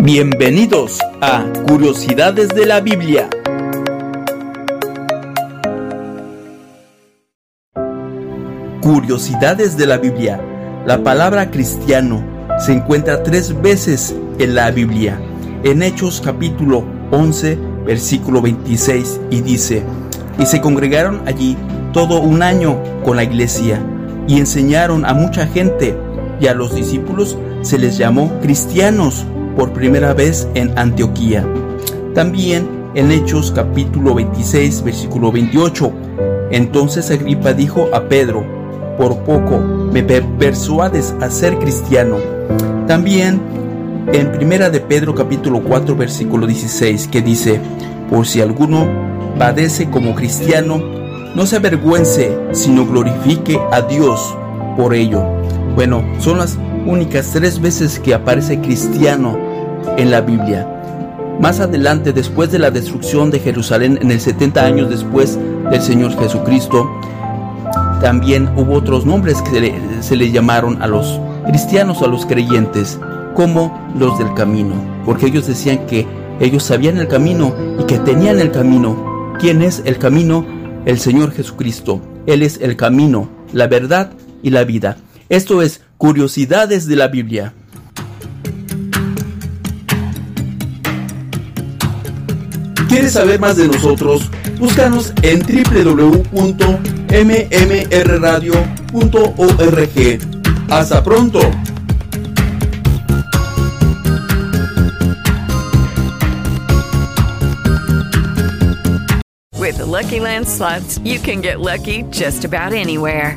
Bienvenidos a Curiosidades de la Biblia. Curiosidades de la Biblia. La palabra cristiano se encuentra tres veces en la Biblia. En Hechos capítulo 11, versículo 26 y dice, y se congregaron allí todo un año con la iglesia y enseñaron a mucha gente y a los discípulos se les llamó cristianos por primera vez en Antioquía. También en Hechos capítulo 26 versículo 28. Entonces Agripa dijo a Pedro, por poco me persuades a ser cristiano. También en primera de Pedro capítulo 4 versículo 16 que dice, por si alguno padece como cristiano, no se avergüence, sino glorifique a Dios por ello. Bueno, son las únicas tres veces que aparece cristiano en la Biblia. Más adelante, después de la destrucción de Jerusalén, en el 70 años después del Señor Jesucristo, también hubo otros nombres que se le, llamaron a los cristianos, a los creyentes, como los del camino, porque ellos decían que ellos sabían el camino y que tenían el camino. ¿Quién es el camino? El Señor Jesucristo. Él es el camino, la verdad y la vida. Esto es Curiosidades de la Biblia. ¿Quieres saber más de nosotros? Búscanos en www.mmrradio.org. Hasta pronto. With the Lucky Land slots, you can get lucky just about anywhere.